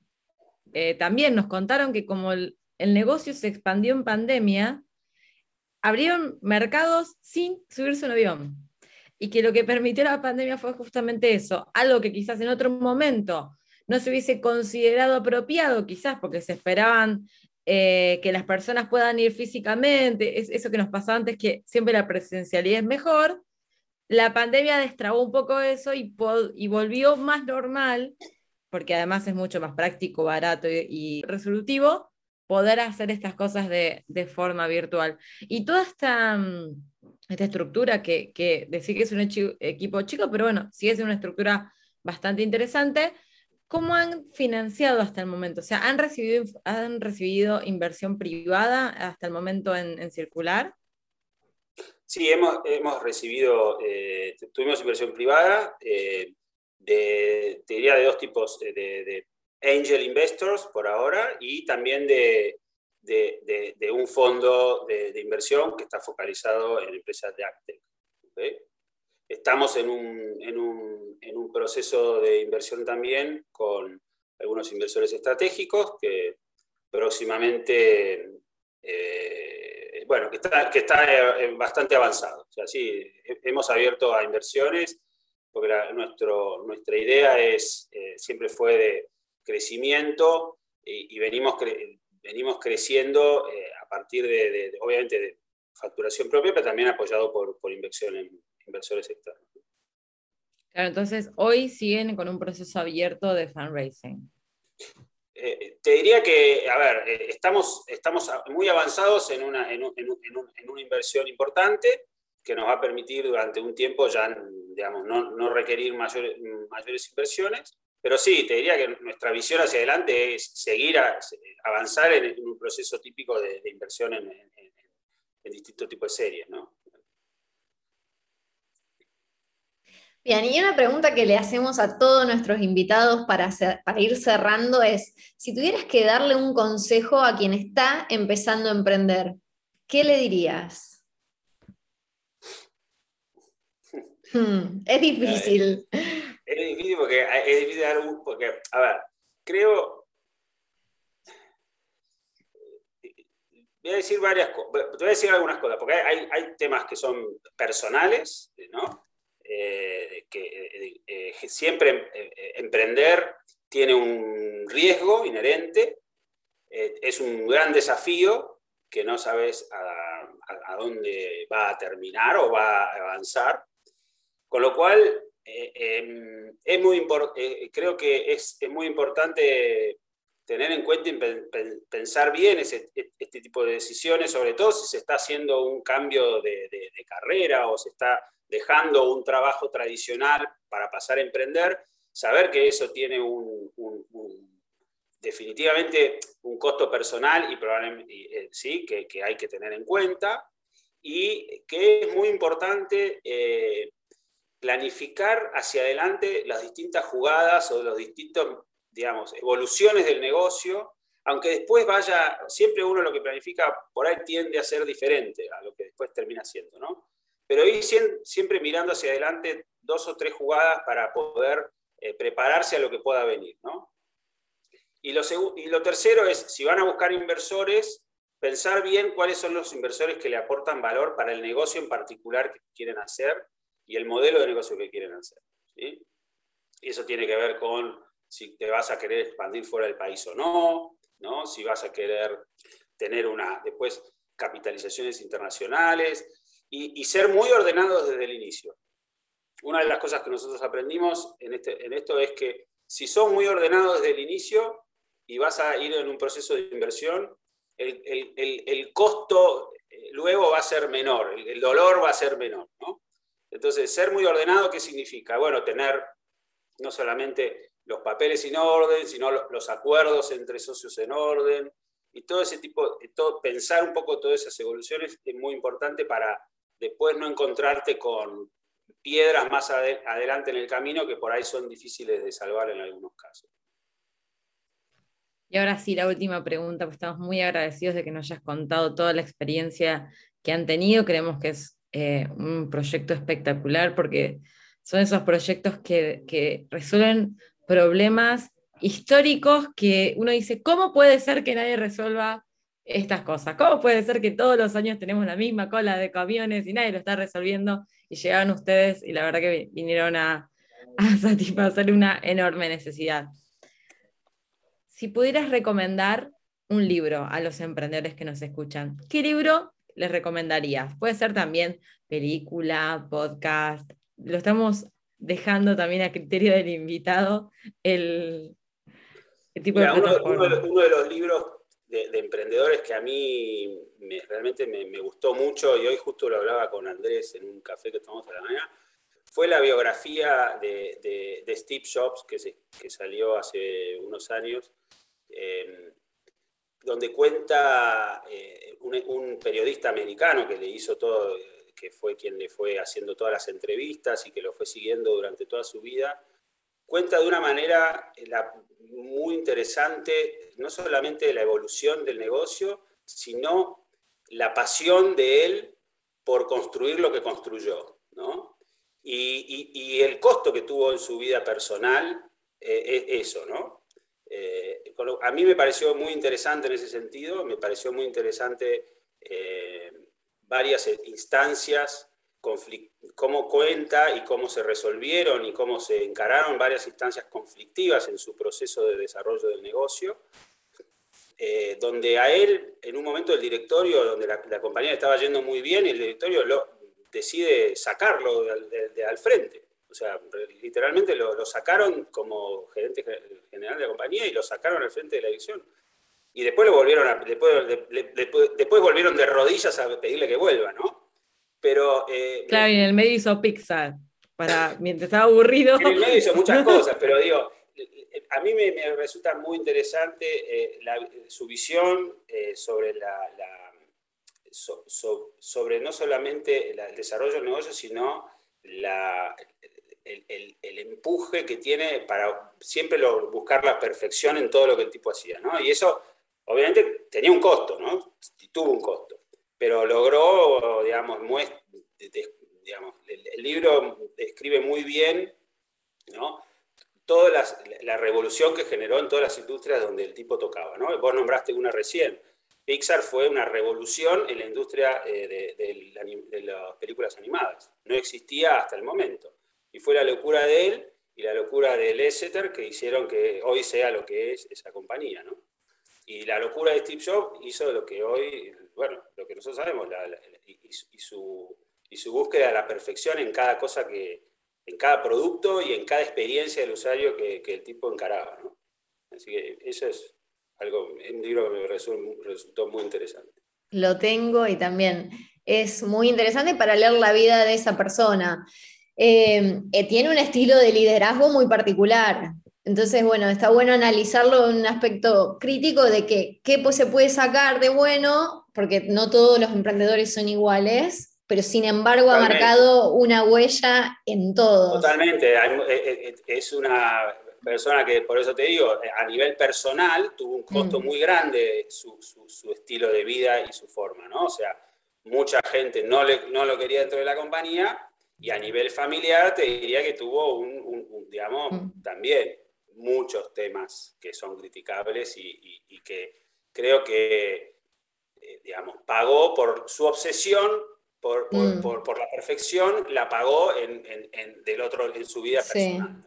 también nos contaron que como el, negocio se expandió en pandemia, abrieron mercados sin subirse un avión. Y que lo que permitió la pandemia fue justamente eso, algo que quizás en otro momento no se hubiese considerado apropiado, quizás porque se esperaban eh, que las personas puedan ir físicamente, es eso que nos pasó antes, que siempre la presencialidad es mejor. La pandemia destrabó un poco eso y volvió más normal, porque además es mucho más práctico, barato y resolutivo, poder hacer estas cosas de, forma virtual. Y toda esta, mm, esta estructura que, decir que es un equipo chico, pero bueno, sí es una estructura bastante interesante. ¿Cómo han financiado hasta el momento? O sea, ¿han recibido, han recibido inversión privada hasta el momento en, circular? Sí, hemos, hemos recibido, eh, tuvimos inversión privada, eh, de, te diría de dos tipos, de, de angel investors por ahora y también de, de, un fondo de, inversión que está focalizado en empresas de Actec. Estamos en un, en, un, en un, proceso de inversión también con algunos inversores estratégicos que próximamente, eh, bueno, que está, que está eh, bastante avanzado. O sea, sí, hemos abierto a inversiones porque nuestro, nuestra idea es, eh, siempre fue de crecimiento y, venimos, venimos creciendo eh, a partir de, obviamente, de facturación propia, pero también apoyado por, por inversión en inversores externos. Claro, entonces hoy siguen con un proceso abierto de fundraising. Eh, te diría que, a ver, estamos, estamos muy avanzados en una, en, en, una inversión importante que nos va a permitir durante un tiempo ya, digamos, no, no requerir mayores, mayores inversiones. Pero sí, te diría que nuestra visión hacia adelante es seguir a, avanzar en, un proceso típico de, inversión en, distintos tipos de series, ¿no? Bien, y una pregunta que le hacemos a todos nuestros invitados para, ir cerrando es, si tuvieras que darle un consejo a quien está empezando a emprender, ¿qué le dirías? Hmm, es difícil. Es difícil porque es difícil dar un. Porque, a ver, creo. Voy a decir varias cosas. Te voy a decir algunas cosas, porque hay, hay temas que son personales, ¿no? Eh, que eh, siempre eh, emprender tiene un riesgo inherente, es un gran desafío que no sabes a, a, dónde va a terminar o va a avanzar. Con lo cual, eh, em, es muy eh, creo que es, muy importante tener en cuenta y pensar bien ese, e, este tipo de decisiones, sobre todo si se está haciendo un cambio de, carrera o se está dejando un trabajo tradicional para pasar a emprender, saber que eso tiene un, definitivamente un costo personal y probablemente eh, sí, que, hay que tener en cuenta y que es muy importante planificar hacia adelante las distintas jugadas o los distintos, digamos, evoluciones del negocio, aunque después vaya, siempre uno lo que planifica por ahí tiende a ser diferente a lo que después termina siendo, ¿no? Pero ir siempre mirando hacia adelante dos o tres jugadas para poder eh, prepararse a lo que pueda venir, ¿no? Y lo, y lo tercero es, si van a buscar inversores, pensar bien cuáles son los inversores que le aportan valor para el negocio en particular que quieren hacer y el modelo de negocio que quieren hacer. Y eso tiene que ver con si te vas a querer expandir fuera del país o no, ¿no? si vas a querer tener una, después capitalizaciones internacionales y, ser muy ordenados desde el inicio. Una de las cosas que nosotros aprendimos en, este, en esto es que si son muy ordenados desde el inicio y vas a ir en un proceso de inversión, el, el, el, costo eh, luego va a ser menor, el, dolor va a ser menor. ¿no? Entonces, ser muy ordenado, ¿qué significa? Bueno, tener no solamente los papeles en orden, sino los acuerdos entre socios en orden, y todo ese tipo, todo, pensar un poco todas esas evoluciones es muy importante para después no encontrarte con piedras más adelante en el camino que por ahí son difíciles de salvar en algunos casos. Y ahora sí, la última pregunta, pues estamos muy agradecidos de que nos hayas contado toda la experiencia que han tenido. Creemos que es eh, un proyecto espectacular porque son esos proyectos que, que resuelven problemas históricos que uno dice, ¿cómo puede ser que nadie resuelva estas cosas? ¿Cómo puede ser que todos los años tenemos la misma cola de camiones y nadie lo está resolviendo? Y llegaron ustedes y la verdad que vinieron a, a satisfacer una enorme necesidad. Si pudieras recomendar un libro a los emprendedores que nos escuchan, ¿qué libro les recomendarías? Puede ser también película, podcast. Lo estamos dejando también a criterio del invitado el, tipo de uno, uno, de los libros de, emprendedores que a mí realmente me, gustó mucho, y hoy justo lo hablaba con Andrés en un café que tomamos a la mañana, fue la biografía de, Steve Jobs que, que, salió hace unos años, eh, donde cuenta eh, un, periodista americano que le hizo todo, que fue quien le fue haciendo todas las entrevistas y que lo fue siguiendo durante toda su vida, cuenta de una manera eh, muy interesante, no solamente la evolución del negocio, sino la pasión de él por construir lo que construyó, ¿no? Y, el costo que tuvo en su vida personal eh, es eso, ¿no? A mí me pareció muy interesante en ese sentido, me pareció muy interesante eh, varias instancias, cómo cuenta y cómo se resolvieron y cómo se encararon varias instancias conflictivas en su proceso de desarrollo del negocio. donde a él, en un momento del directorio, donde la, compañía estaba yendo muy bien, el directorio lo, decide sacarlo de, al frente. O sea, literalmente lo, sacaron como gerente general de la compañía y lo sacaron al frente de la dirección. Y después lo volvieron a, después, después, volvieron de rodillas a pedirle que vuelva, ¿no? Pero. Eh, claro, y en el medio hizo Pixar, para, mientras estaba aburrido. En el medio hizo muchas cosas, pero digo, a mí me, resulta muy interesante eh, su visión eh, sobre la sobre no solamente el desarrollo del negocio, sino la, el, empuje que tiene para siempre buscar la perfección en todo lo que el tipo hacía. ¿no? Y eso, obviamente, tenía un costo, ¿no? tuvo un costo, pero logró, digamos, digamos el, libro describe muy bien ¿no? toda la, la, revolución que generó en todas las industrias donde el tipo tocaba. ¿no? Vos nombraste una recién Pixar fue una revolución en la industria eh, de, las películas animadas. No existía hasta el momento. Y fue la locura de él y la locura de Lasseter que hicieron que hoy sea lo que es esa compañía. ¿no? Y la locura de Steve Jobs hizo lo que hoy, bueno, lo que nosotros sabemos, y, su, y, su, búsqueda de la perfección en cada cosa que, en cada producto y en cada experiencia del usuario que, que el tipo encaraba. ¿no? Así que eso es algo, un libro que me resultó muy interesante. Lo tengo y también es muy interesante para leer la vida de esa persona. Eh, eh, tiene un estilo de liderazgo muy particular. Entonces, bueno, está bueno analizarlo en un aspecto crítico de que qué pues, se puede sacar de bueno, porque no todos los emprendedores son iguales, pero sin embargo ha marcado una huella en todos. Totalmente, eh, es una persona que, por eso te digo, a nivel personal tuvo un costo mm. muy grande su, su, estilo de vida y su forma, ¿no? O sea, mucha gente no, le, no lo quería dentro de la compañía y a nivel familiar te diría que tuvo un, digamos, mm. también muchos temas que son criticables y, y, que creo que, eh, digamos, pagó por su obsesión Mm. por, por, la perfección, la pagó en, en, del otro, en su vida personal.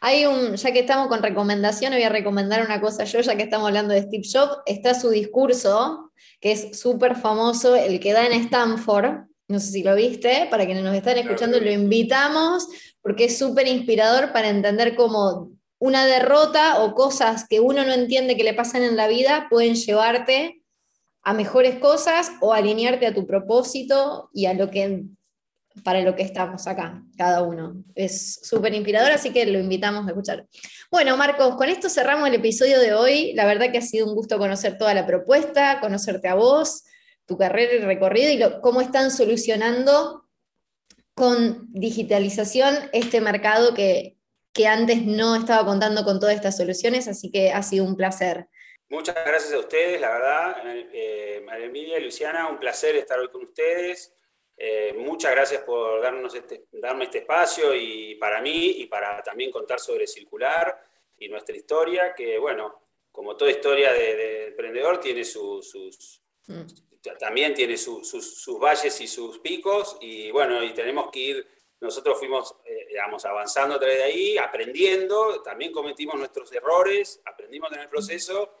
Hay un, ya que estamos con recomendación, voy a recomendar una cosa yo, ya que estamos hablando de Steve Jobs, está su discurso, que es súper famoso, el que da en Stanford, no sé si lo viste, para quienes nos están escuchando, lo invitamos, porque es súper inspirador para entender cómo una derrota o cosas que uno no entiende que le pasan en la vida pueden llevarte a mejores cosas o alinearte a tu propósito y a lo que para lo que estamos acá, cada uno. Es súper inspirador, así que lo invitamos a escuchar. Bueno, Marcos, con esto cerramos el episodio de hoy. La verdad que ha sido un gusto conocer toda la propuesta, conocerte a vos, tu carrera y recorrido y cómo están solucionando con digitalización este mercado que, que antes no estaba contando con todas estas soluciones, así que ha sido un placer. Muchas gracias a ustedes, la verdad. Eh, María Emilia y Luciana, un placer estar hoy con ustedes. Eh, muchas gracias por darnos este, darme este espacio y para mí y para también contar sobre Circular y nuestra historia, que bueno, como toda historia de, emprendedor, tiene sus, mm. También tiene sus, valles y sus picos y bueno, y tenemos que ir, nosotros fuimos, eh, digamos, avanzando a través de ahí, aprendiendo, también cometimos nuestros errores, aprendimos en el proceso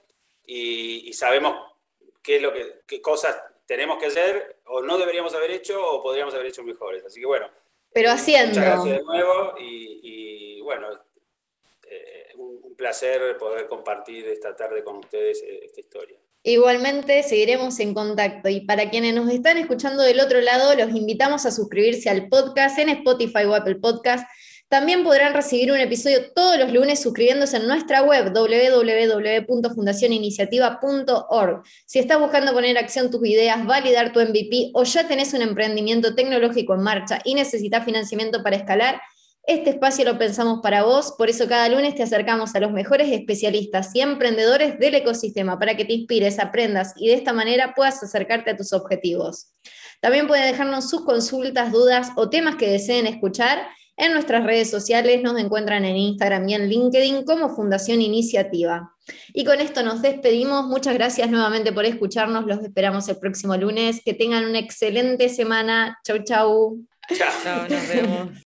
y, sabemos qué, es lo que, qué cosas tenemos que hacer o no deberíamos haber hecho o podríamos haber hecho mejores. Así que bueno. Pero haciendo. Muchas gracias de nuevo y, bueno, eh, un, placer poder compartir esta tarde con ustedes eh, esta historia. Igualmente seguiremos en contacto y para quienes nos están escuchando del otro lado, los invitamos a suscribirse al podcast en Spotify o Apple Podcast también podrán recibir un episodio todos los lunes suscribiéndose en nuestra web www.fundacioniniciativa.org. Si estás buscando poner acción tus ideas, validar tu MVP o ya tenés un emprendimiento tecnológico en marcha y necesitas financiamiento para escalar, este espacio lo pensamos para vos, por eso cada lunes te acercamos a los mejores especialistas y emprendedores del ecosistema para que te inspires, aprendas y de esta manera puedas acercarte a tus objetivos. También pueden dejarnos sus consultas, dudas o temas que deseen escuchar en nuestras redes sociales nos encuentran en Instagram y en LinkedIn como Fundación Iniciativa. Y con esto nos despedimos. Muchas gracias nuevamente por escucharnos. Los esperamos el próximo lunes. Que tengan una excelente semana. Chau, chau. Chao, nos vemos.